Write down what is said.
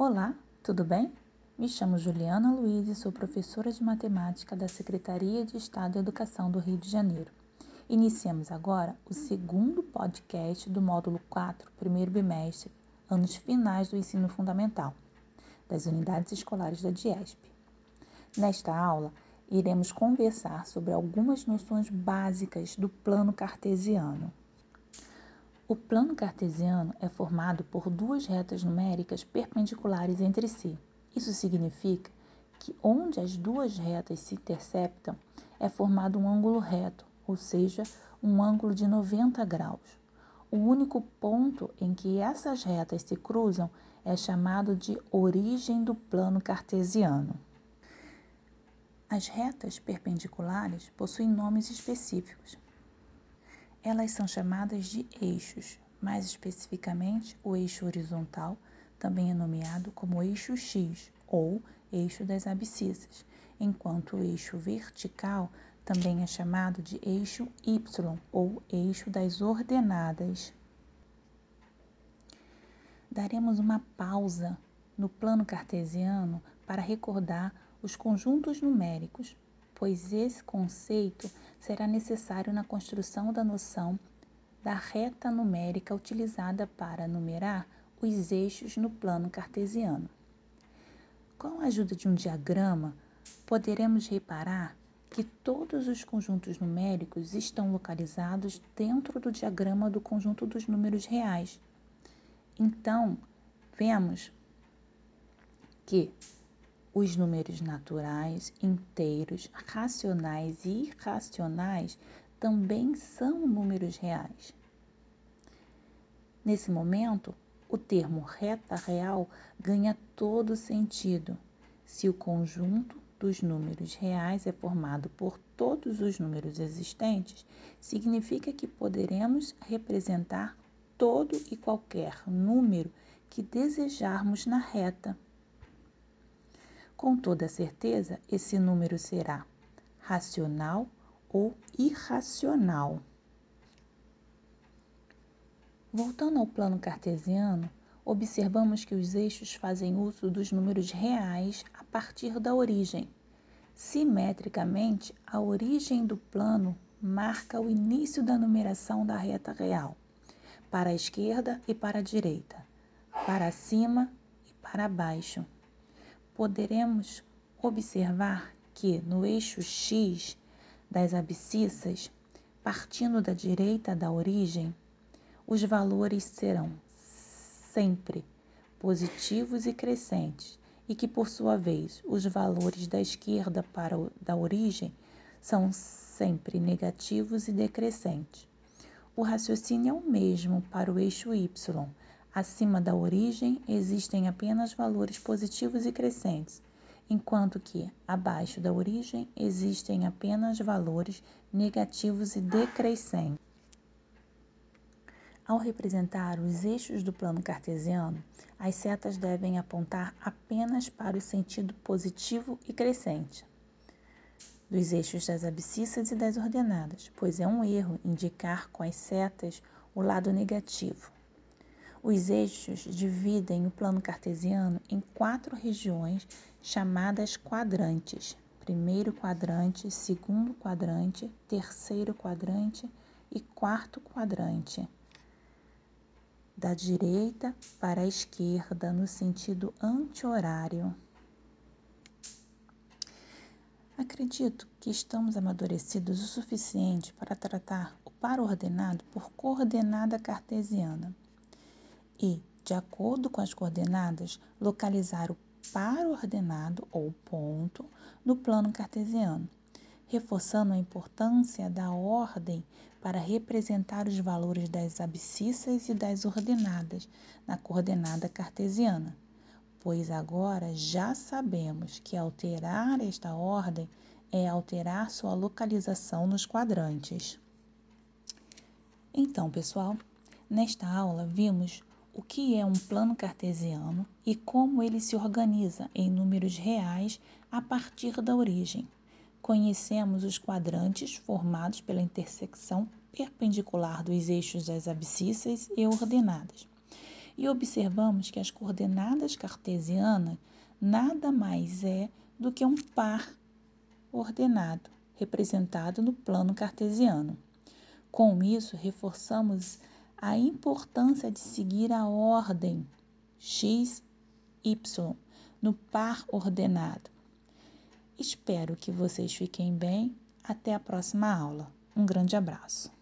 Olá, tudo bem? Me chamo Juliana Luiz e sou professora de matemática da Secretaria de Estado de Educação do Rio de Janeiro. Iniciamos agora o segundo podcast do módulo 4, primeiro bimestre, anos finais do ensino fundamental, das unidades escolares da DIESP. Nesta aula, iremos conversar sobre algumas noções básicas do plano cartesiano. O plano cartesiano é formado por duas retas numéricas perpendiculares entre si. Isso significa que onde as duas retas se interceptam é formado um ângulo reto, ou seja, um ângulo de 90 graus. O único ponto em que essas retas se cruzam é chamado de origem do plano cartesiano. As retas perpendiculares possuem nomes específicos. Elas são chamadas de eixos, mais especificamente o eixo horizontal, também é nomeado como eixo X ou eixo das abscissas, enquanto o eixo vertical também é chamado de eixo Y ou eixo das ordenadas. Daremos uma pausa no plano cartesiano para recordar os conjuntos numéricos, pois esse conceito será necessário na construção da noção da reta numérica utilizada para numerar os eixos no plano cartesiano. Com a ajuda de um diagrama, poderemos reparar que todos os conjuntos numéricos estão localizados dentro do diagrama do conjunto dos números reais. Então, vemos que os números naturais, inteiros, racionais e irracionais também são números reais. Nesse momento, o termo reta real ganha todo sentido se o conjunto dos números reais é formado por todos os números existentes, significa que poderemos representar todo e qualquer número que desejarmos na reta. Com toda certeza, esse número será racional ou irracional. Voltando ao plano cartesiano, observamos que os eixos fazem uso dos números reais a partir da origem. Simetricamente, a origem do plano marca o início da numeração da reta real, para a esquerda e para a direita, para cima e para baixo poderemos observar que no eixo X das abscissas, partindo da direita da origem, os valores serão sempre positivos e crescentes, e que, por sua vez, os valores da esquerda para o, da origem são sempre negativos e decrescentes. O raciocínio é o mesmo para o eixo Y, Acima da origem existem apenas valores positivos e crescentes, enquanto que abaixo da origem existem apenas valores negativos e decrescentes. Ao representar os eixos do plano cartesiano, as setas devem apontar apenas para o sentido positivo e crescente dos eixos das abscissas e das ordenadas, pois é um erro indicar com as setas o lado negativo. Os eixos dividem o plano cartesiano em quatro regiões chamadas quadrantes: primeiro quadrante, segundo quadrante, terceiro quadrante e quarto quadrante. Da direita para a esquerda, no sentido anti-horário. Acredito que estamos amadurecidos o suficiente para tratar o par ordenado por coordenada cartesiana e, de acordo com as coordenadas, localizar o par ordenado ou ponto no plano cartesiano, reforçando a importância da ordem para representar os valores das abscissas e das ordenadas na coordenada cartesiana, pois agora já sabemos que alterar esta ordem é alterar sua localização nos quadrantes. Então, pessoal, nesta aula vimos o que é um plano cartesiano e como ele se organiza em números reais a partir da origem. Conhecemos os quadrantes formados pela intersecção perpendicular dos eixos das abscissas e ordenadas. e observamos que as coordenadas cartesianas nada mais é do que um par ordenado, representado no plano cartesiano. Com isso, reforçamos a importância de seguir a ordem x, y no par ordenado. Espero que vocês fiquem bem. Até a próxima aula. Um grande abraço.